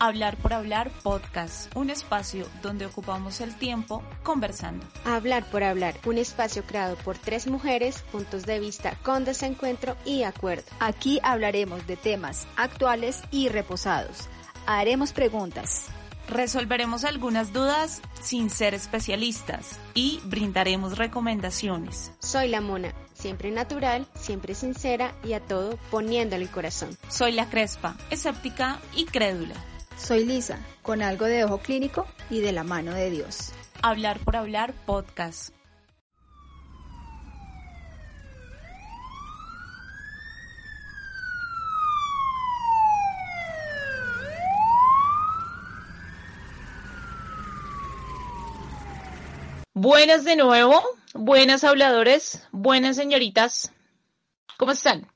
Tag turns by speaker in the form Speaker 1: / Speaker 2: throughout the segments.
Speaker 1: Hablar por Hablar Podcast, un espacio donde ocupamos el tiempo conversando.
Speaker 2: Hablar por Hablar, un espacio creado por tres mujeres, puntos de vista con desencuentro y acuerdo.
Speaker 3: Aquí hablaremos de temas actuales y reposados. Haremos preguntas.
Speaker 1: Resolveremos algunas dudas sin ser especialistas y brindaremos recomendaciones.
Speaker 2: Soy la Mona, siempre natural, siempre sincera y a todo poniéndole el corazón.
Speaker 1: Soy la Crespa, escéptica y crédula.
Speaker 3: Soy Lisa, con algo de ojo clínico y de la mano de Dios.
Speaker 1: Hablar por hablar podcast. Buenas de nuevo, buenas habladores, buenas señoritas. ¿Cómo están?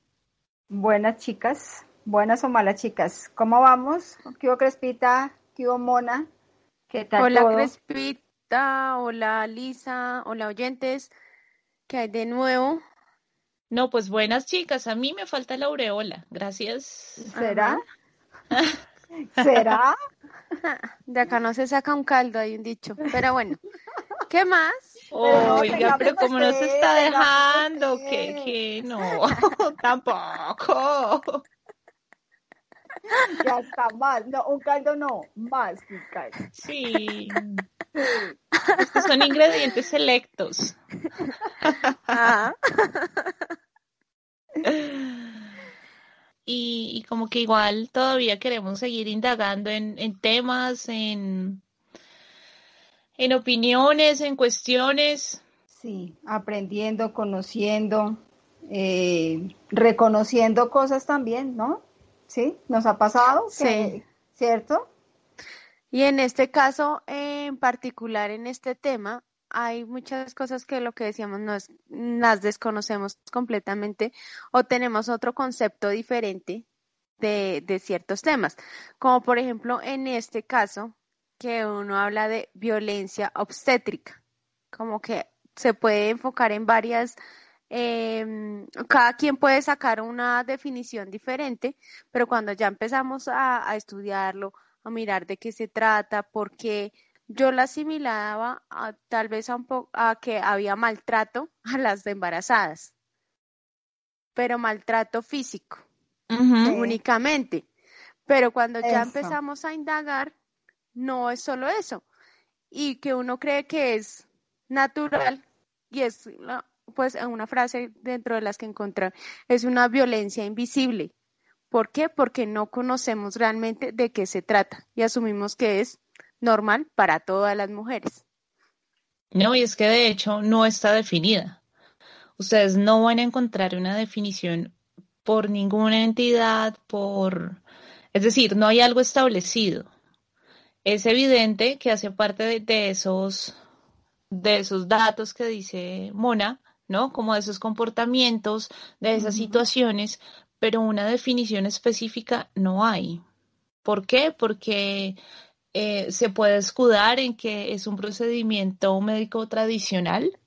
Speaker 4: Buenas chicas, buenas o malas chicas. ¿Cómo vamos? ¿Qué hubo Crespita? ¿Qué hubo Mona? ¿Qué tal
Speaker 5: Hola
Speaker 4: todo?
Speaker 5: Crespita, hola Lisa, hola oyentes. ¿Qué hay de nuevo?
Speaker 1: No, pues buenas chicas, a mí me falta la aureola, gracias.
Speaker 4: ¿Será? ¿Será?
Speaker 5: De acá no se saca un caldo, hay un dicho. Pero bueno, ¿qué más?
Speaker 1: Oiga, pero como no se está dejando, que, que no, tampoco.
Speaker 4: Ya está más. No, un caldo no, más que un caldo.
Speaker 1: Sí. Estos son ingredientes selectos.
Speaker 5: Ah,
Speaker 1: Y, y como que igual todavía queremos seguir indagando en, en temas, en, en opiniones, en cuestiones.
Speaker 4: Sí, aprendiendo, conociendo, eh, reconociendo cosas también, ¿no? Sí, nos ha pasado, que-
Speaker 5: Sí.
Speaker 4: ¿cierto?
Speaker 5: Y en este caso, en particular en este tema, hay muchas cosas que lo que decíamos no es, las desconocemos completamente o tenemos otro concepto diferente de, de ciertos temas. Como por ejemplo en este caso, que uno habla de violencia obstétrica, como que se puede enfocar en varias, em, cada quien puede sacar una definición diferente, pero cuando ya empezamos a, a estudiarlo, a mirar de qué se trata, porque yo la asimilaba a, tal vez a, un po- a que había maltrato a las embarazadas, pero maltrato físico únicamente. Pero cuando ya empezamos a indagar, no es solo eso. Y que uno cree que es natural y es la- pues una frase dentro de las que encontré, es una violencia invisible. ¿Por qué? Porque no conocemos realmente de qué se trata y asumimos que es normal para todas las mujeres.
Speaker 1: No, y es que de hecho no está definida. Ustedes no van a encontrar una definición por ninguna entidad, por... Es decir, no hay algo establecido. Es evidente que hace parte de esos, de esos datos que dice Mona, ¿no? Como de esos comportamientos, de esas situaciones, pero una definición específica no hay. ¿Por qué? Porque eh, se puede escudar en que es un procedimiento médico tradicional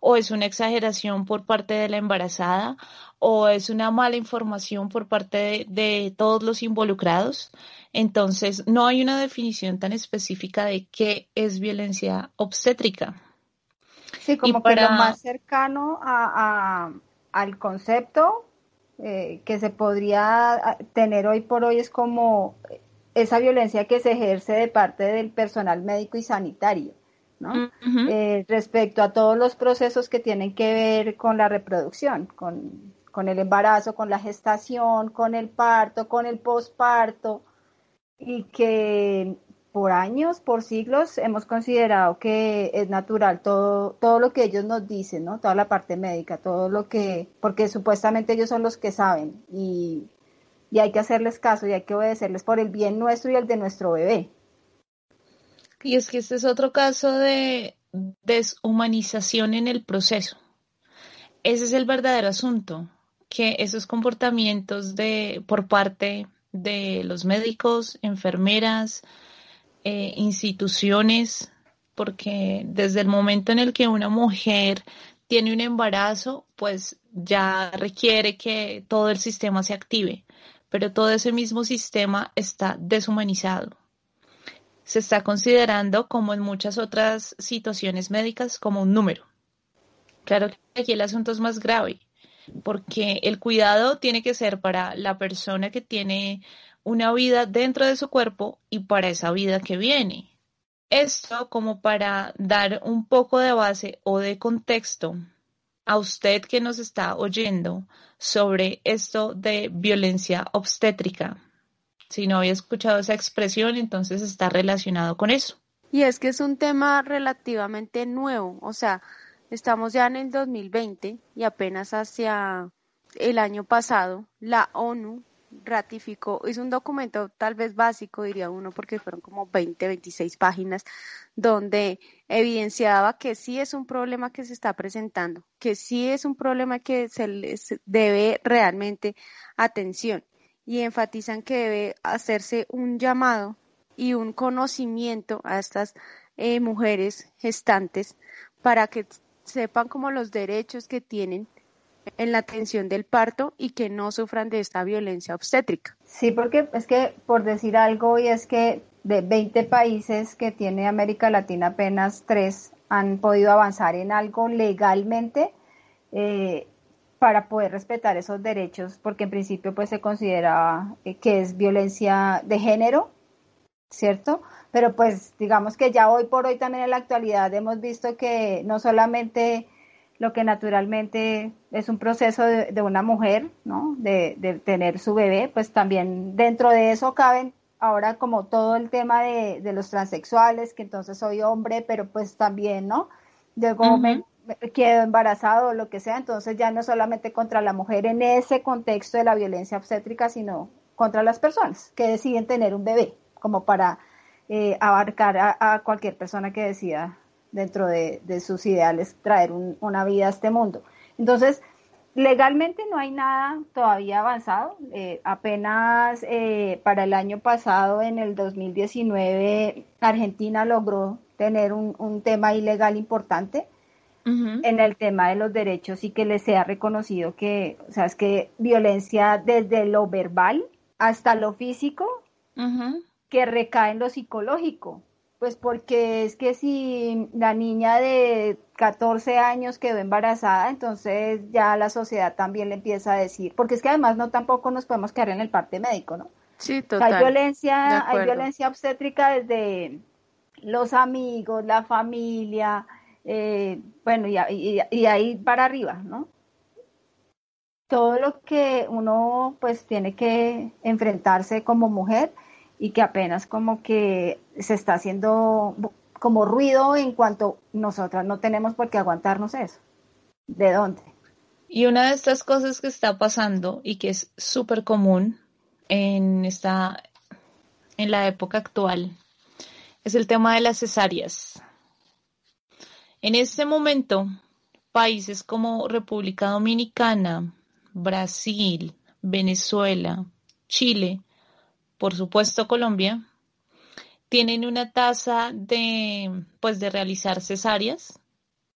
Speaker 1: o es una exageración por parte de la embarazada o es una mala información por parte de, de todos los involucrados. Entonces, no hay una definición tan específica de qué es violencia obstétrica.
Speaker 4: Sí, como que lo más cercano a, a- al concepto eh, que se podría ah, tener hoy por hoy es como esa violencia que se ejerce de parte del personal médico y sanitario, ¿no? Eh, respecto a todos los procesos que tienen que ver con la reproducción, con, con el embarazo, con la gestación, con el parto, con el posparto, y que por años, por siglos, hemos considerado que es natural todo, todo lo que ellos nos dicen, ¿no? Toda la parte médica, todo lo que, porque supuestamente ellos son los que saben y, y hay que hacerles caso y hay que obedecerles por el bien nuestro y el de nuestro bebé.
Speaker 1: Y es que este es otro caso de deshumanización en el proceso. Ese es el verdadero asunto, que esos comportamientos de por parte de los médicos, enfermeras, eh, instituciones, porque desde el momento en el que una mujer tiene un embarazo, pues ya requiere que todo el sistema se active, pero todo ese mismo sistema está deshumanizado. Se está considerando, como en muchas otras situaciones médicas, como un número. Claro que aquí el asunto es más grave, porque el cuidado tiene que ser para la persona que tiene una vida dentro de su cuerpo y para esa vida que viene. Esto como para dar un poco de base o de contexto a usted que nos está oyendo sobre esto de violencia obstétrica. Si no había escuchado esa expresión, entonces está relacionado con eso.
Speaker 5: Y es que es un tema relativamente nuevo, o sea, estamos ya en el 2020 y apenas hacia el año pasado la ONU ratificó, es un documento tal vez básico, diría uno, porque fueron como 20, 26 páginas, donde evidenciaba que sí es un problema que se está presentando, que sí es un problema que se les debe realmente atención. Y enfatizan que debe hacerse un llamado y un conocimiento a estas eh, mujeres gestantes para que sepan como los derechos que tienen en la atención del parto y que no sufran de esta violencia obstétrica.
Speaker 4: Sí, porque es que por decir algo, y es que de 20 países que tiene América Latina, apenas tres han podido avanzar en algo legalmente eh, para poder respetar esos derechos, porque en principio pues se considera eh, que es violencia de género, ¿cierto? Pero pues digamos que ya hoy por hoy también en la actualidad hemos visto que no solamente lo que naturalmente es un proceso de, una mujer, ¿no? De, tener su bebé, pues también dentro de eso caben ahora como todo el tema de, los transexuales, que entonces soy hombre, pero pues también, ¿no? Luego me, quedo embarazado o lo que sea, entonces ya no solamente contra la mujer en ese contexto de la violencia obstétrica, sino contra las personas que deciden tener un bebé, como para eh, abarcar a cualquier persona que decida dentro de, sus ideales traer una vida a este mundo. Entonces, legalmente no hay nada todavía avanzado. Eh, apenas eh, para el año pasado, en el 2019, Argentina logró tener un, tema ilegal importante en el tema de los derechos y que les sea reconocido que, o sea, es que violencia desde lo verbal hasta lo físico, que recae en lo psicológico. Pues porque es que si la niña de 14 años quedó embarazada, entonces ya la sociedad también le empieza a decir, porque es que además no tampoco nos podemos quedar en el parte médico, ¿no?
Speaker 5: Sí, total.
Speaker 4: Hay violencia, hay violencia obstétrica desde los amigos, la familia, eh, bueno, y, y ahí para arriba, ¿no? Todo lo que uno pues tiene que enfrentarse como mujer y que apenas como que se está haciendo como ruido en cuanto nosotras no tenemos por qué aguantarnos eso. ¿De dónde?
Speaker 1: Y una de estas cosas que está pasando y que es súper común en esta en la época actual es el tema de las cesáreas. En este momento, países como República Dominicana, Brasil, Venezuela, Chile por supuesto Colombia, tienen una tasa de, pues, de realizar cesáreas.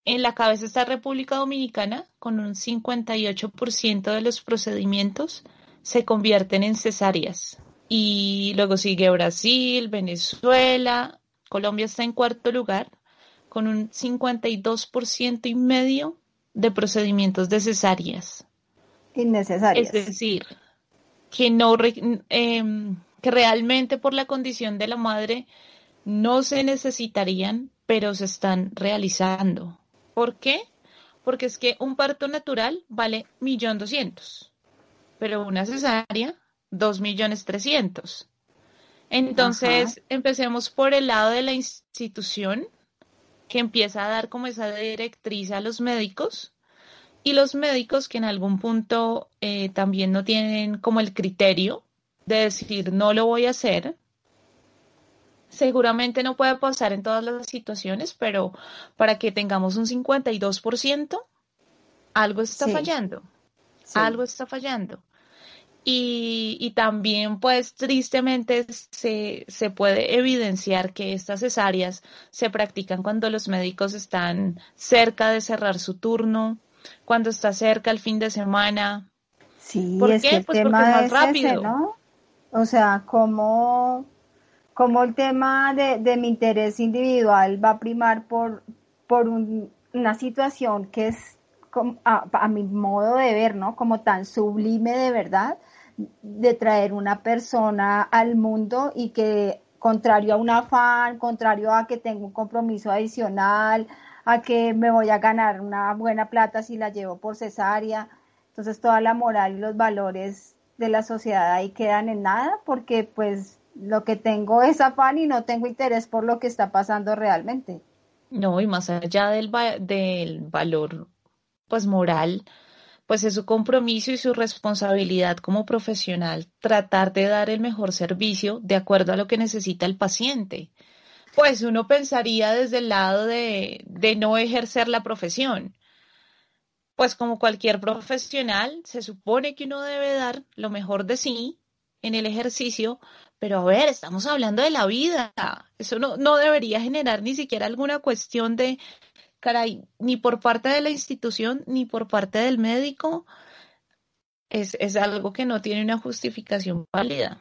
Speaker 1: En la cabeza está República Dominicana, con un 58% de los procedimientos se convierten en cesáreas. Y luego sigue Brasil, Venezuela, Colombia está en cuarto lugar, con un 52% y medio de procedimientos de cesáreas.
Speaker 4: Innecesarias.
Speaker 1: Es decir, que no, eh, que realmente por la condición de la madre no se necesitarían, pero se están realizando. ¿Por qué? Porque es que un parto natural vale millón doscientos, pero una cesárea dos millones trescientos. Entonces, empecemos por el lado de la institución que empieza a dar como esa directriz a los médicos y los médicos que en algún punto eh, también no tienen como el criterio de decir no lo voy a hacer. Seguramente no puede pasar en todas las situaciones, pero para que tengamos un 52%, algo está fallando. Algo está fallando. Y, también, pues, tristemente se, se, puede evidenciar que estas cesáreas se practican cuando los médicos están cerca de cerrar su turno, cuando está cerca el fin de semana.
Speaker 4: Sí, ¿Por qué? el pues tema porque es más rápido. ¿no? O sea, como, como el tema de, de, mi interés individual va a primar por, por una situación que es a, a, mi modo de ver, ¿no? Como tan sublime de verdad, de traer una persona al mundo y que contrario a un afán, contrario a que tengo un compromiso adicional, a que me voy a ganar una buena plata si la llevo por cesárea. Entonces toda la moral y los valores de la sociedad ahí quedan en nada porque pues lo que tengo es afán y no tengo interés por lo que está pasando realmente.
Speaker 1: No, y más allá del, del valor pues moral, pues es su compromiso y su responsabilidad como profesional tratar de dar el mejor servicio de acuerdo a lo que necesita el paciente. Pues uno pensaría desde el lado de, de no ejercer la profesión. Pues como cualquier profesional, se supone que uno debe dar lo mejor de sí en el ejercicio, pero a ver, estamos hablando de la vida. Eso no, no debería generar ni siquiera alguna cuestión de caray, ni por parte de la institución ni por parte del médico es, es algo que no tiene una justificación válida.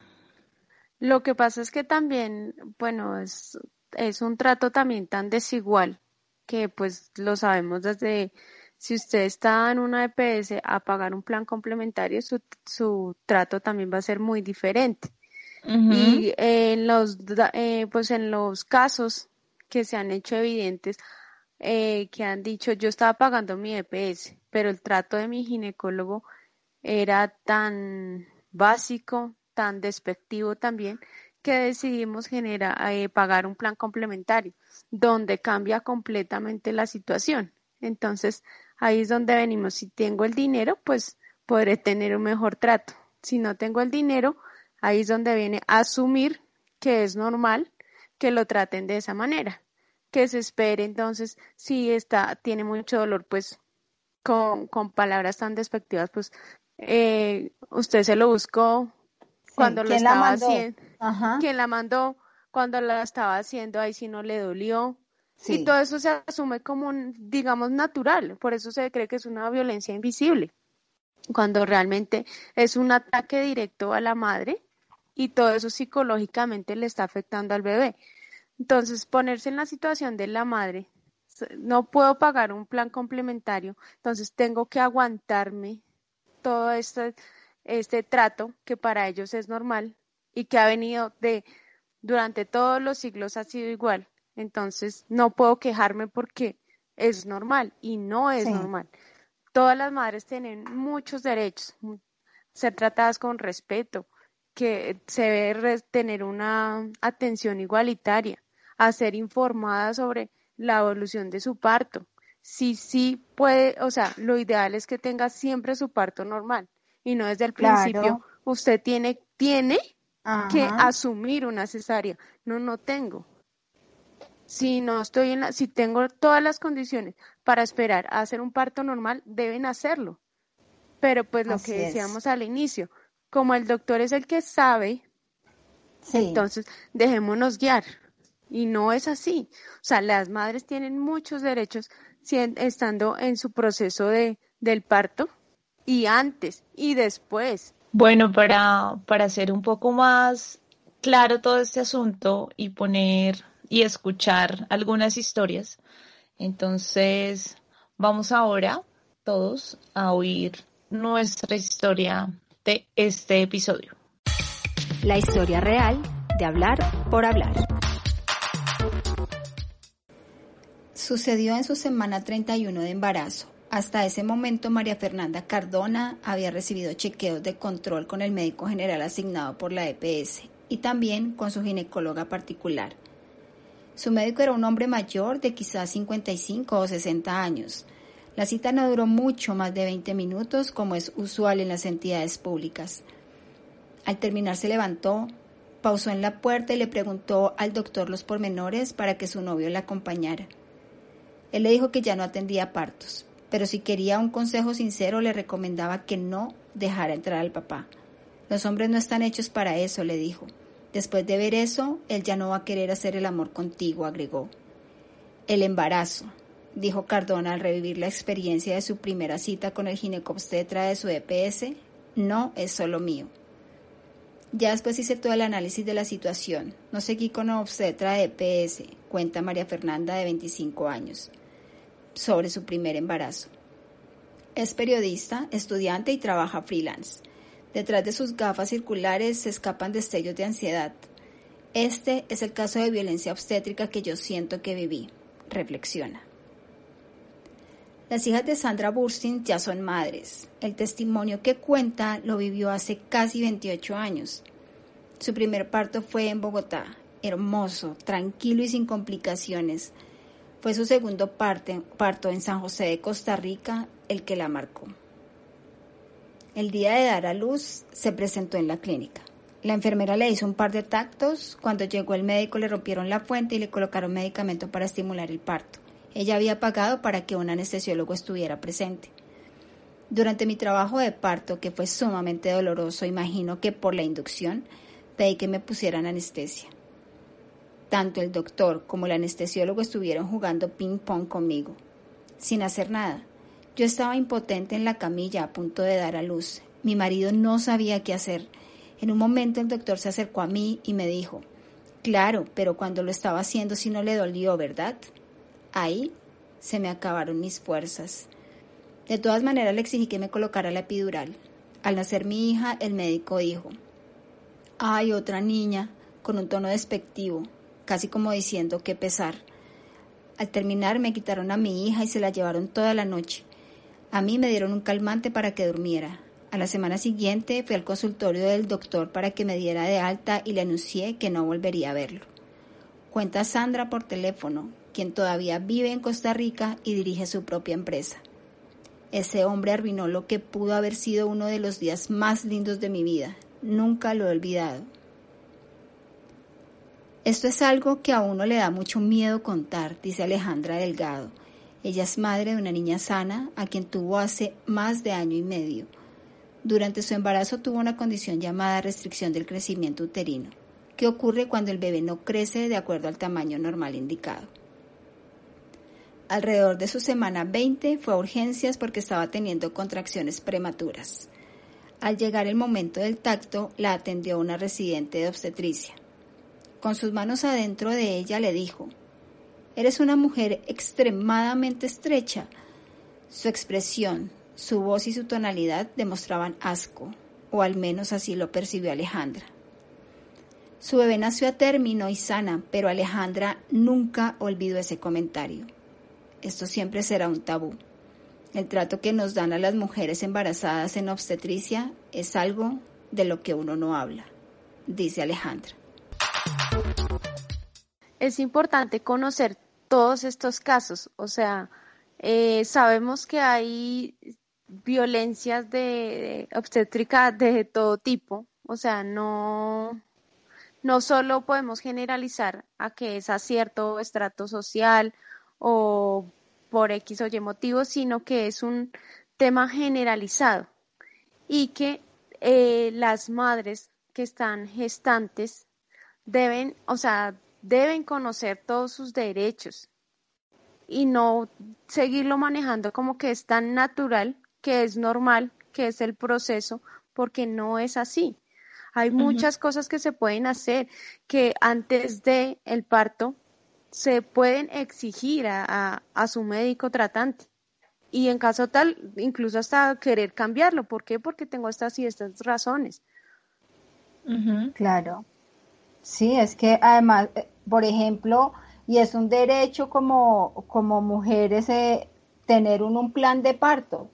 Speaker 5: Lo que pasa es que también, bueno, es, es un trato también tan desigual que pues lo sabemos desde si usted está en una EPS a pagar un plan complementario, su, su trato también va a ser muy diferente. Y en los, eh, pues en los casos que se han hecho evidentes, eh, que han dicho yo estaba pagando mi EPS, pero el trato de mi ginecólogo era tan básico, tan despectivo también, que decidimos generar, eh, pagar un plan complementario, donde cambia completamente la situación. Entonces, ahí es donde venimos. Si tengo el dinero, pues podré tener un mejor trato. Si no tengo el dinero, ahí es donde viene asumir que es normal que lo traten de esa manera que se espere. Entonces, si está, tiene mucho dolor, pues con, con palabras tan despectivas, pues eh, usted se lo buscó cuando lo estaba haciendo. ¿Quién la mandó? Cuando la estaba haciendo, ahí sí no le dolió. Y todo eso se asume como, digamos, natural. Por eso se cree que es una violencia invisible. Cuando realmente es un ataque directo a la madre y todo eso psicológicamente le está afectando al bebé. Entonces, ponerse en la situación de la madre, no puedo pagar un plan complementario, entonces tengo que aguantarme todo este, este trato que para ellos es normal y que ha venido de durante todos los siglos ha sido igual. Entonces, no puedo quejarme porque es normal y no es normal. Todas las madres tienen muchos derechos, ser tratadas con respeto, que se debe tener una atención igualitaria a ser informada sobre la evolución de su parto. Sí, sí puede, o sea, lo ideal es que tenga siempre su parto normal y no desde el principio usted tiene, tiene que asumir una cesárea. No, no tengo. Si no estoy en la, si tengo todas las condiciones para esperar a hacer un parto normal, deben hacerlo. Pero pues lo que decíamos al inicio, como el doctor es el que sabe, entonces dejémonos guiar. Y no es así. O sea, las madres tienen muchos derechos estando en su proceso de, del parto y antes y después.
Speaker 1: Bueno, para, para hacer un poco más claro todo este asunto y poner y escuchar algunas historias, entonces vamos ahora todos a oír nuestra historia de este episodio.
Speaker 3: La historia real de hablar por hablar.
Speaker 4: Sucedió en su semana 31 de embarazo. Hasta ese momento María Fernanda Cardona había recibido chequeos de control con el médico general asignado por la EPS y también con su ginecóloga particular. Su médico era un hombre mayor de quizás 55 o 60 años. La cita no duró mucho, más de 20 minutos, como es usual en las entidades públicas.
Speaker 6: Al terminar se levantó, pausó en la puerta y le preguntó al doctor los pormenores para que su novio la acompañara. Él le dijo que ya no atendía partos, pero si quería un consejo sincero le recomendaba que no dejara entrar al papá. Los hombres no están hechos para eso, le dijo. Después de ver eso, él ya no va a querer hacer el amor contigo, agregó. El embarazo, dijo Cardona al revivir la experiencia de su primera cita con el ginecobstetra de su EPS, no es solo mío. Ya después hice todo el análisis de la situación. No seguí con obstetra de EPS, cuenta María Fernanda de 25 años, sobre su primer embarazo. Es periodista, estudiante y trabaja freelance. Detrás de sus gafas circulares se escapan destellos de ansiedad. Este es el caso de violencia obstétrica que yo siento que viví, reflexiona. Las hijas de Sandra Burstyn ya son madres. El testimonio que cuenta lo vivió hace casi 28 años. Su primer parto fue en Bogotá, hermoso, tranquilo y sin complicaciones. Fue su segundo parto en San José de Costa Rica el que la marcó. El día de dar a luz se presentó en la clínica. La enfermera le hizo un par de tactos. Cuando llegó el médico le rompieron la fuente y le colocaron medicamento para estimular el parto. Ella había pagado para que un anestesiólogo estuviera presente. Durante mi trabajo de parto, que fue sumamente doloroso, imagino que por la inducción, pedí que me pusieran anestesia. Tanto el doctor como el anestesiólogo estuvieron jugando ping-pong conmigo, sin hacer nada. Yo estaba impotente en la camilla a punto de dar a luz. Mi marido no sabía qué hacer. En un momento el doctor se acercó a mí y me dijo, Claro, pero cuando lo estaba haciendo sí no le dolió, ¿verdad? Ahí se me acabaron mis fuerzas. De todas maneras le exigí que me colocara la epidural. Al nacer mi hija, el médico dijo, ay, otra niña, con un tono despectivo, casi como diciendo qué pesar. Al terminar me quitaron a mi hija y se la llevaron toda la noche. A mí me dieron un calmante para que durmiera. A la semana siguiente fui al consultorio del doctor para que me diera de alta y le anuncié que no volvería a verlo. Cuenta Sandra por teléfono quien todavía vive en Costa Rica y dirige su propia empresa. Ese hombre arruinó lo que pudo haber sido uno de los días más lindos de mi vida. Nunca lo he olvidado. Esto es algo que a uno le da mucho miedo contar, dice Alejandra Delgado. Ella es madre de una niña sana a quien tuvo hace más de año y medio. Durante su embarazo tuvo una condición llamada restricción del crecimiento uterino, que ocurre cuando el bebé no crece de acuerdo al tamaño normal indicado. Alrededor de su semana 20 fue a urgencias porque estaba teniendo contracciones prematuras. Al llegar el momento del tacto, la atendió una residente de obstetricia. Con sus manos adentro de ella le dijo, Eres una mujer extremadamente estrecha. Su expresión, su voz y su tonalidad demostraban asco, o al menos así lo percibió Alejandra. Su bebé nació a término y sana, pero Alejandra nunca olvidó ese comentario. Esto siempre será un tabú. El trato que nos dan a las mujeres embarazadas en obstetricia es algo de lo que uno no habla, dice Alejandra.
Speaker 5: Es importante conocer todos estos casos, o sea, eh, sabemos que hay violencias de, obstétrica de todo tipo, o sea, no, no solo podemos generalizar a que es a cierto estrato social o por X o Y motivos, sino que es un tema generalizado y que eh, las madres que están gestantes deben, o sea, deben conocer todos sus derechos y no seguirlo manejando como que es tan natural, que es normal, que es el proceso, porque no es así. Hay muchas cosas que se pueden hacer que antes de el parto se pueden exigir a, su médico tratante. Y en caso tal, incluso hasta querer cambiarlo. ¿Por qué? Porque tengo estas y estas razones.
Speaker 4: Claro. Sí, es que además, eh, por ejemplo, y es un derecho como, como mujeres eh, tener un, un, plan de parto.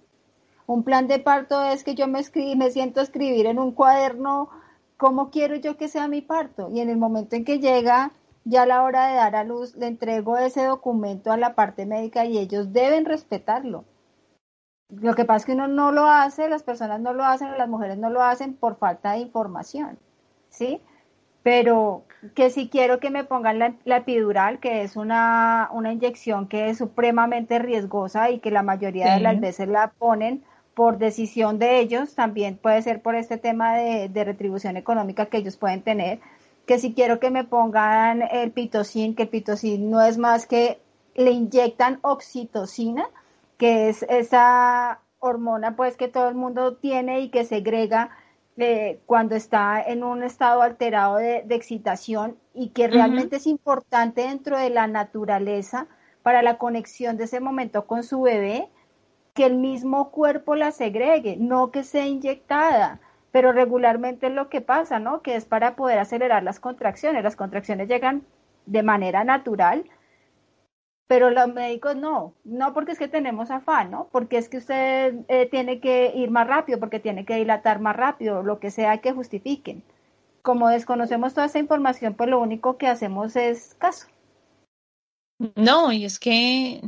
Speaker 4: Un plan de parto es que yo me, escribí, me siento a escribir en un cuaderno cómo quiero yo que sea mi parto. Y en el momento en que llega ya a la hora de dar a luz le entrego ese documento a la parte médica y ellos deben respetarlo. Lo que pasa es que uno no lo hace, las personas no lo hacen, las mujeres no lo hacen por falta de información, ¿sí? Pero que si quiero que me pongan la, epidural, que es una, una, inyección que es supremamente riesgosa y que la mayoría de las veces la ponen por decisión de ellos, también puede ser por este tema de, de retribución económica que ellos pueden tener, que si quiero que me pongan el pitocin, que el pitocin no es más que le inyectan oxitocina, que es esa hormona pues que todo el mundo tiene y que segrega eh, cuando está en un estado alterado de, excitación y que realmente es importante dentro de la naturaleza para la conexión de ese momento con su bebé, que el mismo cuerpo la segregue, no que sea inyectada pero regularmente es lo que pasa, ¿no? Que es para poder acelerar las contracciones. Las contracciones llegan de manera natural, pero los médicos no, no porque es que tenemos afán, ¿no? Porque es que usted eh, tiene que ir más rápido, porque tiene que dilatar más rápido, lo que sea que justifiquen. Como desconocemos toda esa información, pues lo único que hacemos es caso.
Speaker 1: No, y es que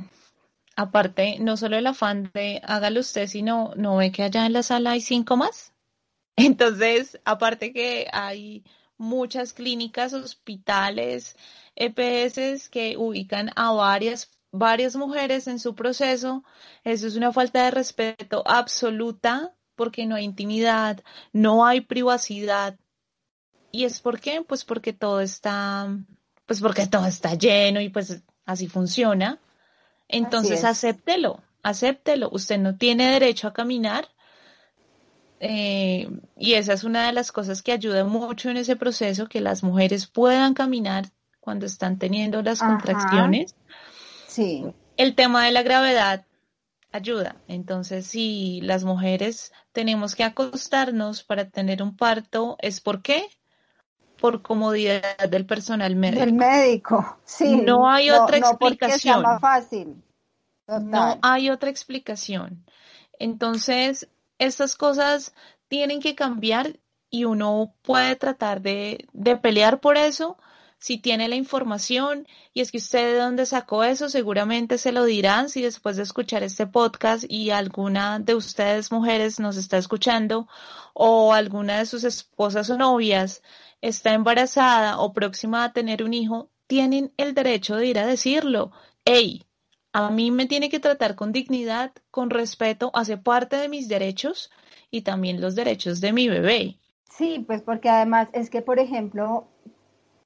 Speaker 1: aparte, no solo el afán de hágalo usted, sino no ve que allá en la sala hay cinco más. Entonces, aparte que hay muchas clínicas, hospitales, EPS que ubican a varias, varias mujeres en su proceso, eso es una falta de respeto absoluta porque no hay intimidad, no hay privacidad. ¿Y es por qué? Pues porque todo está, pues porque todo está lleno y pues así funciona. Entonces acéptelo, acéptelo. Usted no tiene derecho a caminar eh, y esa es una de las cosas que ayuda mucho en ese proceso, que las mujeres puedan caminar cuando están teniendo las contracciones.
Speaker 4: Sí.
Speaker 1: El tema de la gravedad ayuda. Entonces, si las mujeres tenemos que acostarnos para tener un parto, ¿es por qué? Por comodidad del personal médico.
Speaker 4: Del médico, sí.
Speaker 1: No hay otra explicación.
Speaker 4: No fácil.
Speaker 1: No hay otra explicación. Entonces, estas cosas tienen que cambiar y uno puede tratar de, de pelear por eso si tiene la información y es que usted de dónde sacó eso, seguramente se lo dirán si después de escuchar este podcast y alguna de ustedes mujeres nos está escuchando o alguna de sus esposas o novias está embarazada o próxima a tener un hijo, tienen el derecho de ir a decirlo. Hey, a mí me tiene que tratar con dignidad, con respeto, hace parte de mis derechos y también los derechos de mi bebé.
Speaker 4: Sí, pues porque además es que, por ejemplo,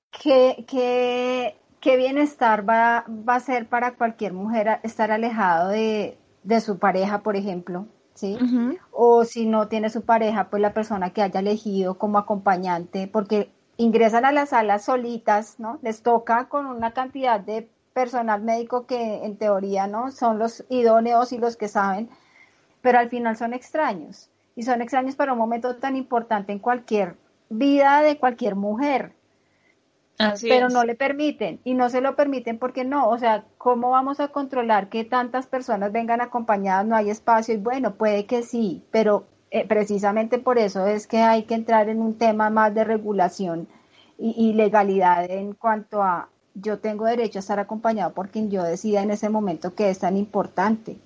Speaker 4: ¿qué, qué, bienestar va, va, a ser para cualquier mujer estar alejado de, su pareja, por ejemplo? ¿Sí? O si no tiene su pareja, pues la persona que haya elegido como acompañante, porque ingresan a las salas solitas, ¿no? Les toca con una cantidad de personal médico que en teoría no son los idóneos y los que saben, pero al final son extraños y son extraños para un momento tan importante en cualquier vida de cualquier mujer. pero no le permiten y no se lo permiten porque no, o sea, ¿cómo vamos a controlar que tantas personas vengan acompañadas? No hay espacio y bueno, puede que sí, pero eh, precisamente por eso es que hay que entrar en un tema más de regulación y legalidad en cuanto a, yo tengo derecho a estar acompañado por quien yo decida en ese momento que es tan importante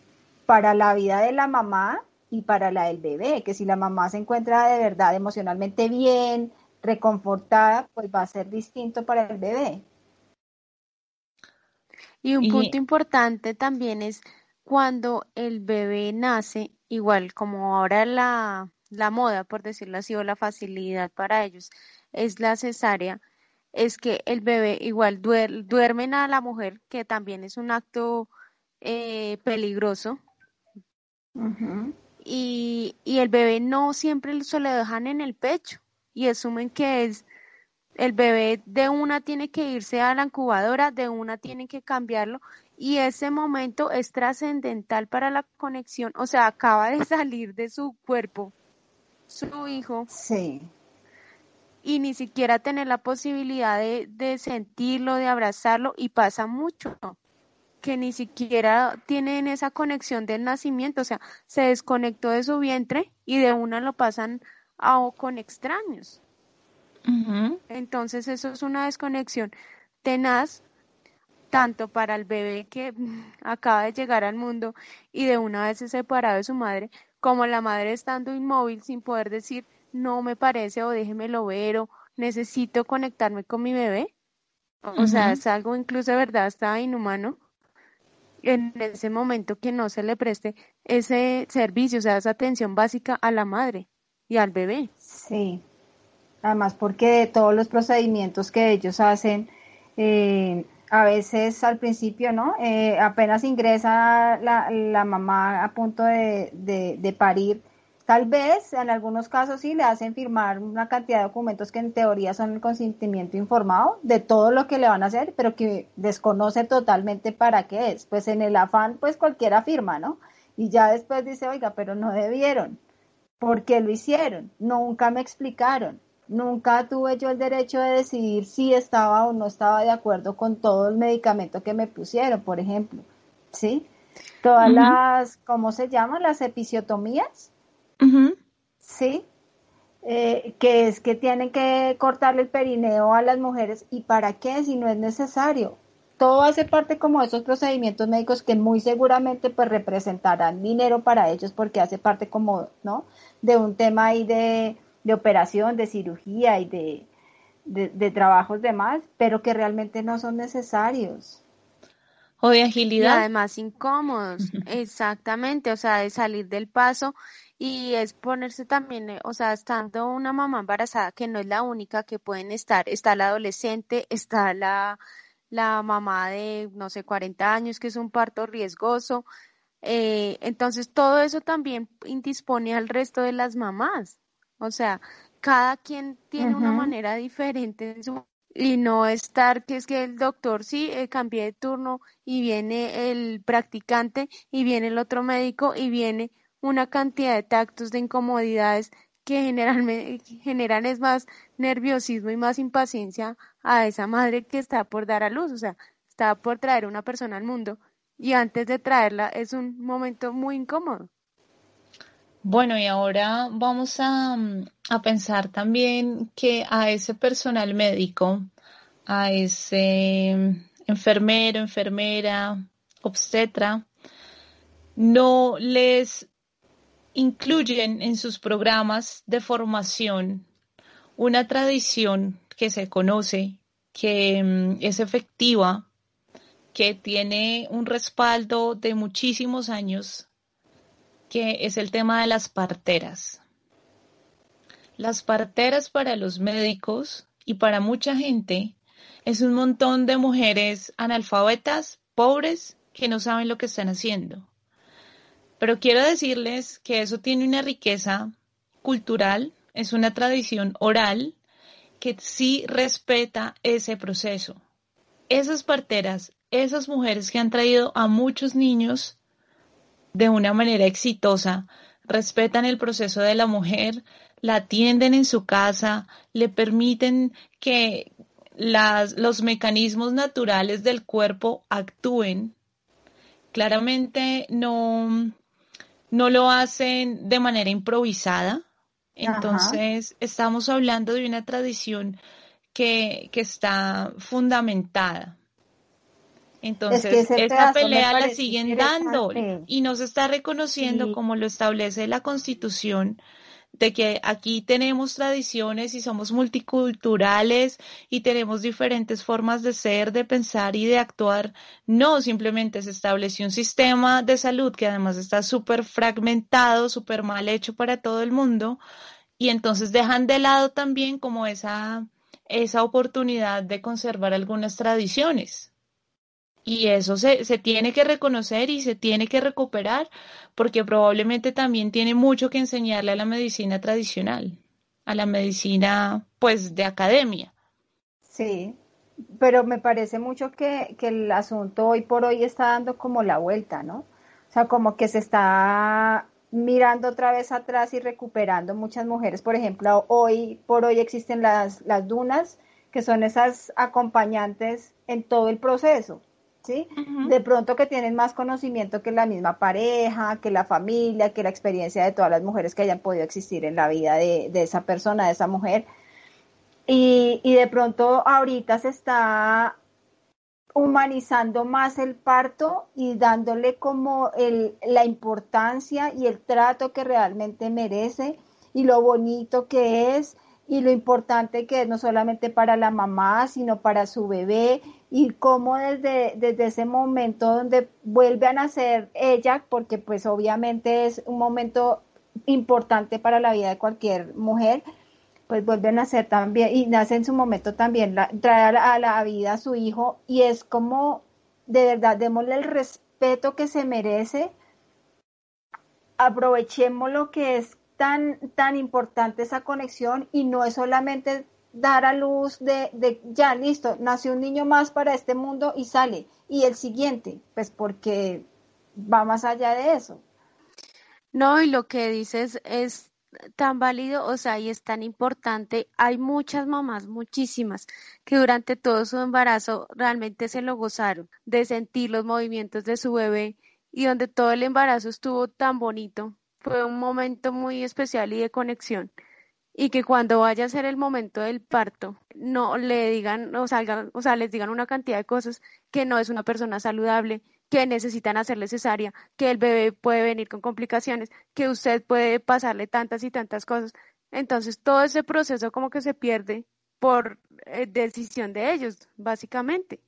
Speaker 4: para la vida de la mamá y para la del bebé, que si la mamá se encuentra de verdad emocionalmente bien, reconfortada, pues va a ser distinto para el bebé.
Speaker 5: Y un punto importante también es cuando el bebé nace, igual como ahora la, la moda, por decirlo así, o la facilidad para ellos es la cesárea, es que el bebé igual duermen a la mujer, que también es un acto eh, peligroso. y, y, el bebé no siempre se lo dejan en el pecho y asumen que es el bebé de una tiene que irse a la incubadora, de una tiene que cambiarlo y ese momento es trascendental para la conexión, o sea, acaba de salir de su cuerpo su hijo.
Speaker 4: Sí
Speaker 5: y ni siquiera tener la posibilidad de, sentirlo, de abrazarlo y pasa mucho que ni siquiera tienen esa conexión del nacimiento, o sea, se desconectó de su vientre y de una lo pasan a, con extraños. Entonces eso es una desconexión tenaz tanto para el bebé que acaba de llegar al mundo y de una vez separado de su madre, como la madre estando inmóvil sin poder decir no me parece o déjemelo ver o necesito conectarme con mi bebé. O sea, es algo incluso de verdad está inhumano en ese momento que no se le preste ese servicio, o sea, esa atención básica a la madre y al bebé.
Speaker 4: Sí, además porque todos los procedimientos que ellos hacen, eh, a veces al principio, ¿no? Eh, apenas ingresa la, la, mamá a punto de, de, parir, tal vez en algunos casos sí le hacen firmar una cantidad de documentos que en teoría son el consentimiento informado de todo lo que le van a hacer, pero que desconoce totalmente para qué es. Pues en el afán, pues cualquiera firma, ¿no? Y ya después dice, oiga, pero no debieron. ¿Por qué lo hicieron? Nunca me explicaron. Nunca tuve yo el derecho de decidir si estaba o no estaba de acuerdo con todo el medicamento que me pusieron, por ejemplo. ¿Sí? Todas las, ¿cómo se llaman? Las episiotomías. ¿Sí? Eh, que es que tienen que cortarle el perineo a las mujeres. ¿Y para qué? Si no es necesario todo hace parte como de esos procedimientos médicos que muy seguramente pues representarán dinero para ellos porque hace parte como, ¿no? De un tema ahí de, operación, de cirugía y de, de, trabajos demás, pero que realmente no son necesarios.
Speaker 5: O de agilidad. Y además incómodos, exactamente, o sea, de salir del paso y es ponerse también, eh, o sea, estando una mamá embarazada, que no es la única que pueden estar, está la adolescente, está la la mamá de, no sé, 40 años, que es un parto riesgoso. Eh, entonces, todo eso también indispone al resto de las mamás. O sea, cada quien tiene una manera diferente y no estar que es que el doctor sí eh, cambié de turno y viene el practicante y viene el otro médico y viene una cantidad de tactos de incomodidades que generalmente generan es más nerviosismo y más impaciencia a esa madre que está por dar a luz, o sea, está por traer una persona al mundo y antes de traerla es un momento muy incómodo.
Speaker 1: Bueno, y ahora vamos a, a pensar también que a ese personal médico, a ese enfermero, enfermera, obstetra, no les incluyen en sus programas de formación una tradición que se conoce, que mm, es efectiva, que tiene un respaldo de muchísimos años, que es el tema de las parteras. Las parteras para los médicos y para mucha gente es un montón de mujeres analfabetas, pobres, que no saben lo que están haciendo. Pero quiero decirles que eso tiene una riqueza cultural, es una tradición oral que sí respeta ese proceso. Esas parteras, esas mujeres que han traído a muchos niños de una manera exitosa, respetan el proceso de la mujer, la atienden en su casa, le permiten que las, los mecanismos naturales del cuerpo actúen. Claramente no, no lo hacen de manera improvisada. Entonces, estamos hablando de una tradición que, que está fundamentada. Entonces, esta pelea la siguen dando y no se está reconociendo como lo establece la Constitución de que aquí tenemos tradiciones y somos multiculturales y tenemos diferentes formas de ser, de pensar y de actuar. No, simplemente se estableció un sistema de salud que además está súper fragmentado, súper mal hecho para todo el mundo y entonces dejan de lado también como esa, esa oportunidad de conservar algunas tradiciones. Y eso se, se tiene que reconocer y se tiene que recuperar porque probablemente también tiene mucho que enseñarle a la medicina tradicional, a la medicina pues de academia.
Speaker 4: Sí, pero me parece mucho que, que el asunto hoy por hoy está dando como la vuelta, ¿no? O sea, como que se está mirando otra vez atrás y recuperando muchas mujeres. Por ejemplo, hoy por hoy existen las, las dunas, que son esas acompañantes en todo el proceso. ¿Sí? De pronto que tienen más conocimiento que la misma pareja, que la familia, que la experiencia de todas las mujeres que hayan podido existir en la vida de, esa persona, de esa mujer. Y, y, de pronto ahorita se está humanizando más el parto y dándole como el, la importancia y el trato que realmente merece y lo bonito que es y lo importante que es no solamente para la mamá, sino para su bebé y cómo desde, desde ese momento donde vuelve a nacer ella, porque pues obviamente es un momento importante para la vida de cualquier mujer, pues vuelve a nacer también y nace en su momento también, la, trae a la, vida a su hijo y es como, de verdad, démosle el respeto que se merece, aprovechemos lo que es tan, tan importante esa conexión y no es solamente dar a luz de, de, ya listo, nació un niño más para este mundo y sale. Y el siguiente, pues porque va más allá de eso.
Speaker 5: No, y lo que dices es tan válido, o sea, y es tan importante. Hay muchas mamás, muchísimas, que durante todo su embarazo realmente se lo gozaron de sentir los movimientos de su bebé y donde todo el embarazo estuvo tan bonito. Fue un momento muy especial y de conexión y que cuando vaya a ser el momento del parto no le digan o salgan, o sea, les digan una cantidad de cosas que no es una persona saludable, que necesitan hacerle cesárea, que el bebé puede venir con complicaciones, que usted puede pasarle tantas y tantas cosas. Entonces, todo ese proceso como que se pierde por eh, decisión de ellos, básicamente.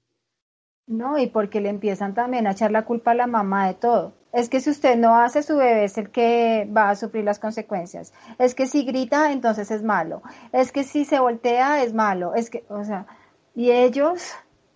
Speaker 4: No, y porque le empiezan también a echar la culpa a la mamá de todo. Es que si usted no hace, su bebé es el que va a sufrir las consecuencias. Es que si grita, entonces es malo. Es que si se voltea, es malo. Es que, o sea, y ellos,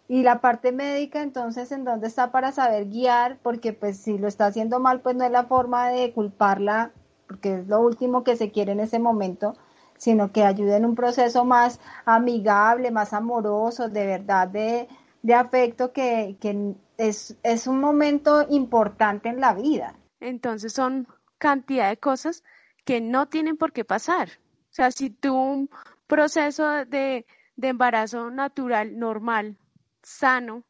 Speaker 4: y la parte médica, entonces, ¿en dónde está para saber guiar? Porque pues si lo está haciendo mal, pues no es la forma de culparla, porque es lo último que se quiere en ese momento, sino que ayude en un proceso más amigable, más amoroso, de verdad, de, de afecto que, que es, es un momento importante en la vida.
Speaker 5: Entonces son cantidad de cosas que no tienen por qué pasar. O sea, si tú un proceso de, de embarazo natural, normal, sano,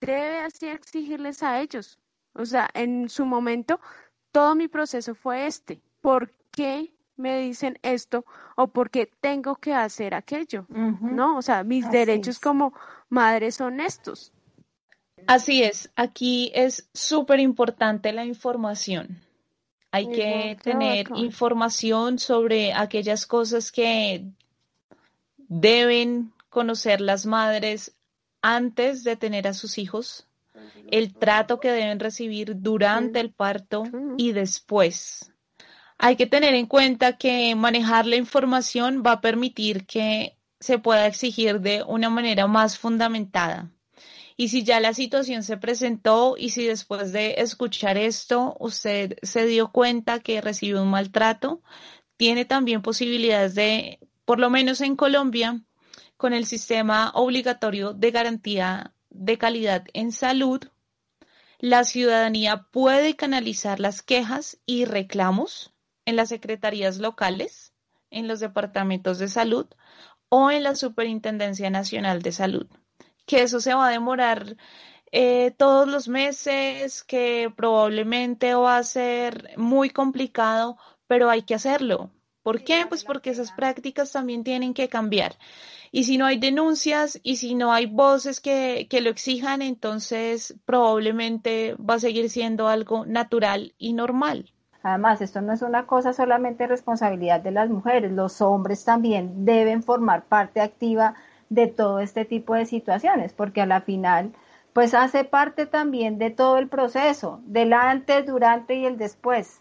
Speaker 5: debe así exigirles a ellos. O sea, en su momento, todo mi proceso fue este. ¿Por qué me dicen esto o por qué tengo que hacer aquello? ¿No? O sea, mis derechos como madre son estos.
Speaker 1: Así es, aquí es súper importante la información. Hay que tener información sobre aquellas cosas que deben conocer las madres antes de tener a sus hijos, el trato que deben recibir durante el parto y después. Hay que tener en cuenta que manejar la información va a permitir que se pueda exigir de una manera más fundamentada. Y si ya la situación se presentó y si después de escuchar esto usted se dio cuenta que recibió un maltrato, tiene también posibilidades de, por lo menos en Colombia, con el sistema obligatorio de garantía de calidad en salud, la ciudadanía puede canalizar las quejas y reclamos en las secretarías locales, en los departamentos de salud o en la Superintendencia Nacional de Salud que eso se va a demorar eh, todos los meses, que probablemente va a ser muy complicado, pero hay que hacerlo. ¿Por qué? Pues porque esas prácticas también tienen que cambiar. Y si no hay denuncias y si no hay voces que, que lo exijan, entonces probablemente va a seguir siendo algo natural y normal.
Speaker 4: Además, esto no es una cosa solamente responsabilidad de las mujeres, los hombres también deben formar parte activa de todo este tipo de situaciones, porque a la final, pues hace parte también de todo el proceso, del antes, durante y el después.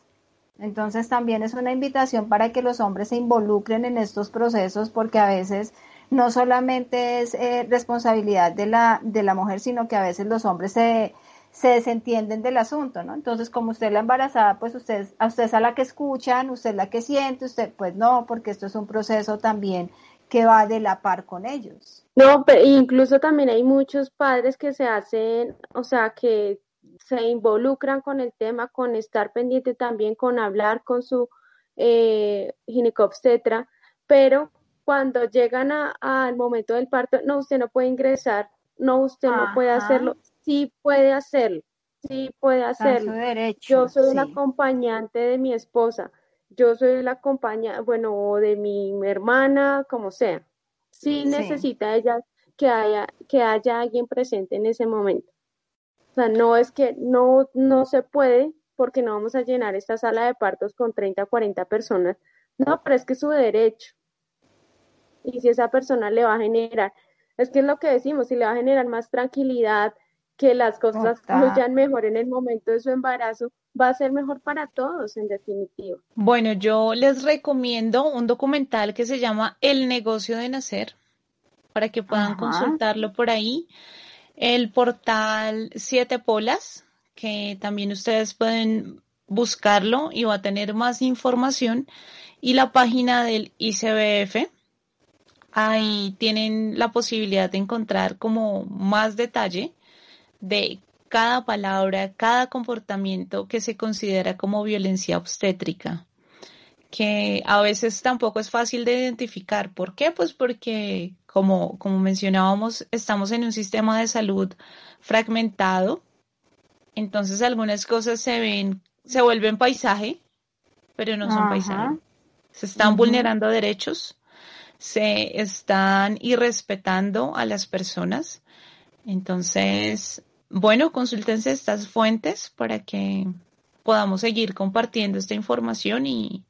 Speaker 4: Entonces también es una invitación para que los hombres se involucren en estos procesos, porque a veces no solamente es eh, responsabilidad de la, de la mujer, sino que a veces los hombres se, se desentienden del asunto, ¿no? Entonces, como usted es la embarazada, pues usted, a usted es a la que escuchan, usted es la que siente, usted, pues no, porque esto es un proceso también que va de la par con ellos.
Speaker 5: No, pero incluso también hay muchos padres que se hacen, o sea, que se involucran con el tema, con estar pendiente también, con hablar con su eh, ginecobstetra, pero cuando llegan al momento del parto, no, usted no puede ingresar, no, usted no puede hacerlo, sí puede hacerlo, sí puede hacerlo. Yo soy una acompañante de mi esposa, yo soy la compañía, bueno, de mi hermana, como sea. Sí, necesita ella que haya, que haya alguien presente en ese momento. O sea, no es que no, no se puede porque no vamos a llenar esta sala de partos con 30 o 40 personas. No, pero es que es su derecho. Y si esa persona le va a generar, es que es lo que decimos, si le va a generar más tranquilidad, que las cosas fluyan mejor en el momento de su embarazo, va a ser mejor para todos, en definitiva.
Speaker 1: Bueno, yo les recomiendo un documental que se llama El negocio de nacer, para que puedan consultarlo por ahí. El portal Siete Polas, que también ustedes pueden buscarlo y va a tener más información. Y la página del ICBF, ahí tienen la posibilidad de encontrar como más detalle de cada palabra, cada comportamiento que se considera como violencia obstétrica, que a veces tampoco es fácil de identificar. ¿Por qué? Pues porque, como, como mencionábamos, estamos en un sistema de salud fragmentado, entonces algunas cosas se ven, se vuelven paisaje, pero no son paisaje. Se están vulnerando derechos, se están irrespetando a las personas. Entonces, bueno, consúltense estas fuentes para que podamos seguir compartiendo esta información y,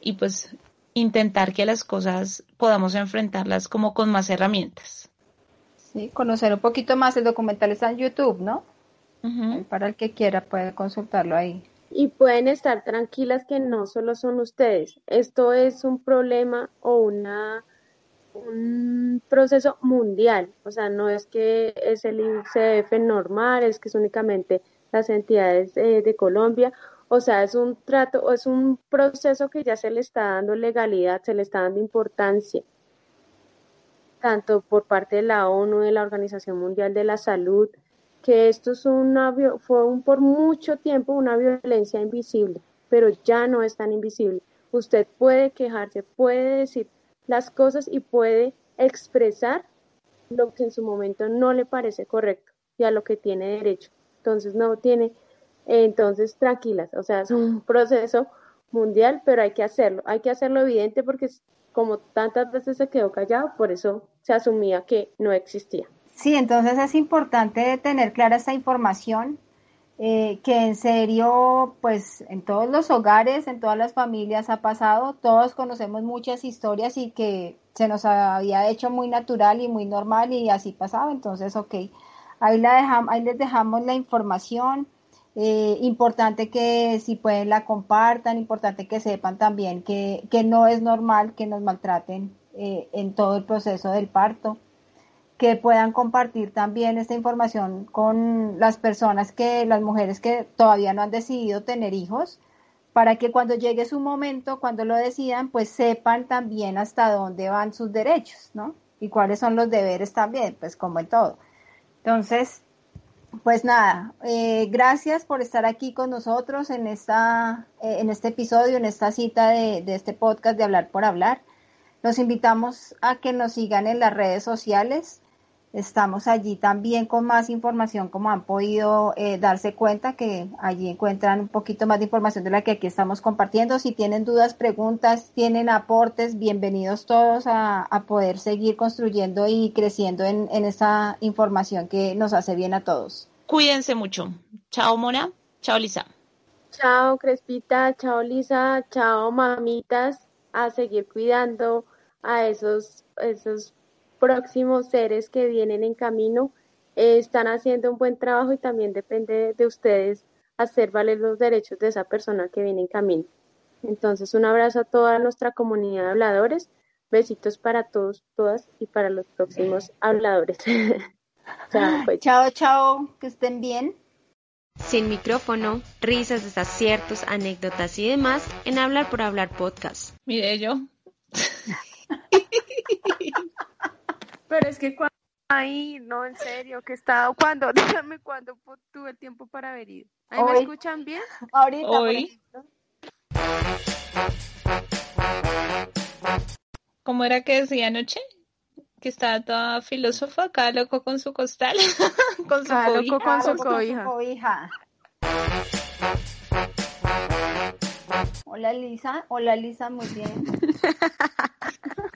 Speaker 1: y pues intentar que las cosas podamos enfrentarlas como con más herramientas.
Speaker 4: Sí, conocer un poquito más. El documental está en YouTube, ¿no? Para el que quiera puede consultarlo ahí.
Speaker 5: Y pueden estar tranquilas que no solo son ustedes. Esto es un problema o una un proceso mundial, o sea, no es que es el ICF normal, es que es únicamente las entidades eh, de Colombia, o sea, es un trato, es un proceso que ya se le está dando legalidad, se le está dando importancia, tanto por parte de la ONU, de la Organización Mundial de la Salud, que esto es una, fue un, por mucho tiempo una violencia invisible, pero ya no es tan invisible. Usted puede quejarse, puede decir las cosas y puede expresar lo que en su momento no le parece correcto y a lo que tiene derecho. Entonces no tiene, entonces tranquilas, o sea, es un proceso mundial, pero hay que hacerlo, hay que hacerlo evidente porque como tantas veces se quedó callado, por eso se asumía que no existía.
Speaker 4: Sí, entonces es importante tener clara esta información eh, que en serio, pues en todos los hogares, en todas las familias ha pasado, todos conocemos muchas historias y que se nos había hecho muy natural y muy normal y así pasaba, entonces, ok, ahí, la dejamos, ahí les dejamos la información, eh, importante que si pueden la compartan, importante que sepan también que, que no es normal que nos maltraten eh, en todo el proceso del parto que puedan compartir también esta información con las personas que, las mujeres que todavía no han decidido tener hijos, para que cuando llegue su momento, cuando lo decidan, pues sepan también hasta dónde van sus derechos, ¿no? Y cuáles son los deberes también, pues como en todo. Entonces, pues nada, eh, gracias por estar aquí con nosotros en, esta, eh, en este episodio, en esta cita de, de este podcast de Hablar por Hablar. Los invitamos a que nos sigan en las redes sociales. Estamos allí también con más información, como han podido eh, darse cuenta que allí encuentran un poquito más de información de la que aquí estamos compartiendo. Si tienen dudas, preguntas, tienen aportes, bienvenidos todos a, poder seguir construyendo y creciendo en, en esta información que nos hace bien a todos.
Speaker 1: Cuídense mucho. Chao, Mona. Chao, Lisa.
Speaker 5: Chao, Crespita. Chao, Lisa. Chao, mamitas. A seguir cuidando a esos, esos próximos seres que vienen en camino eh, están haciendo un buen trabajo y también depende de ustedes hacer valer los derechos de esa persona que viene en camino. Entonces, un abrazo a toda nuestra comunidad de habladores. Besitos para todos, todas y para los próximos habladores.
Speaker 4: chao, pues. chao, chao, que estén bien.
Speaker 2: Sin micrófono, risas, desaciertos, anécdotas y demás en Hablar por Hablar podcast.
Speaker 1: Mire yo.
Speaker 5: Pero es que cuando ahí, no, en serio, que estado, cuando, dígame cuándo tuve el tiempo para haber ido. ¿Ahí me escuchan bien?
Speaker 4: Ahorita,
Speaker 1: Hoy. ¿Cómo era que decía anoche? Que estaba toda filósofa, cada loco con su costal, con su
Speaker 5: cada loco con su cobija.
Speaker 4: Hola Lisa, hola Lisa, muy bien.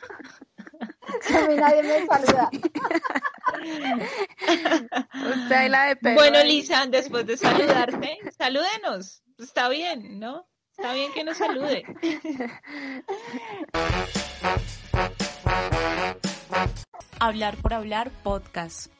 Speaker 4: mí nadie me saluda.
Speaker 5: Usted la de
Speaker 1: Bueno, Lisa, después de saludarte, salúdenos. Está bien, ¿no? Está bien que nos salude.
Speaker 7: Hablar por hablar podcast.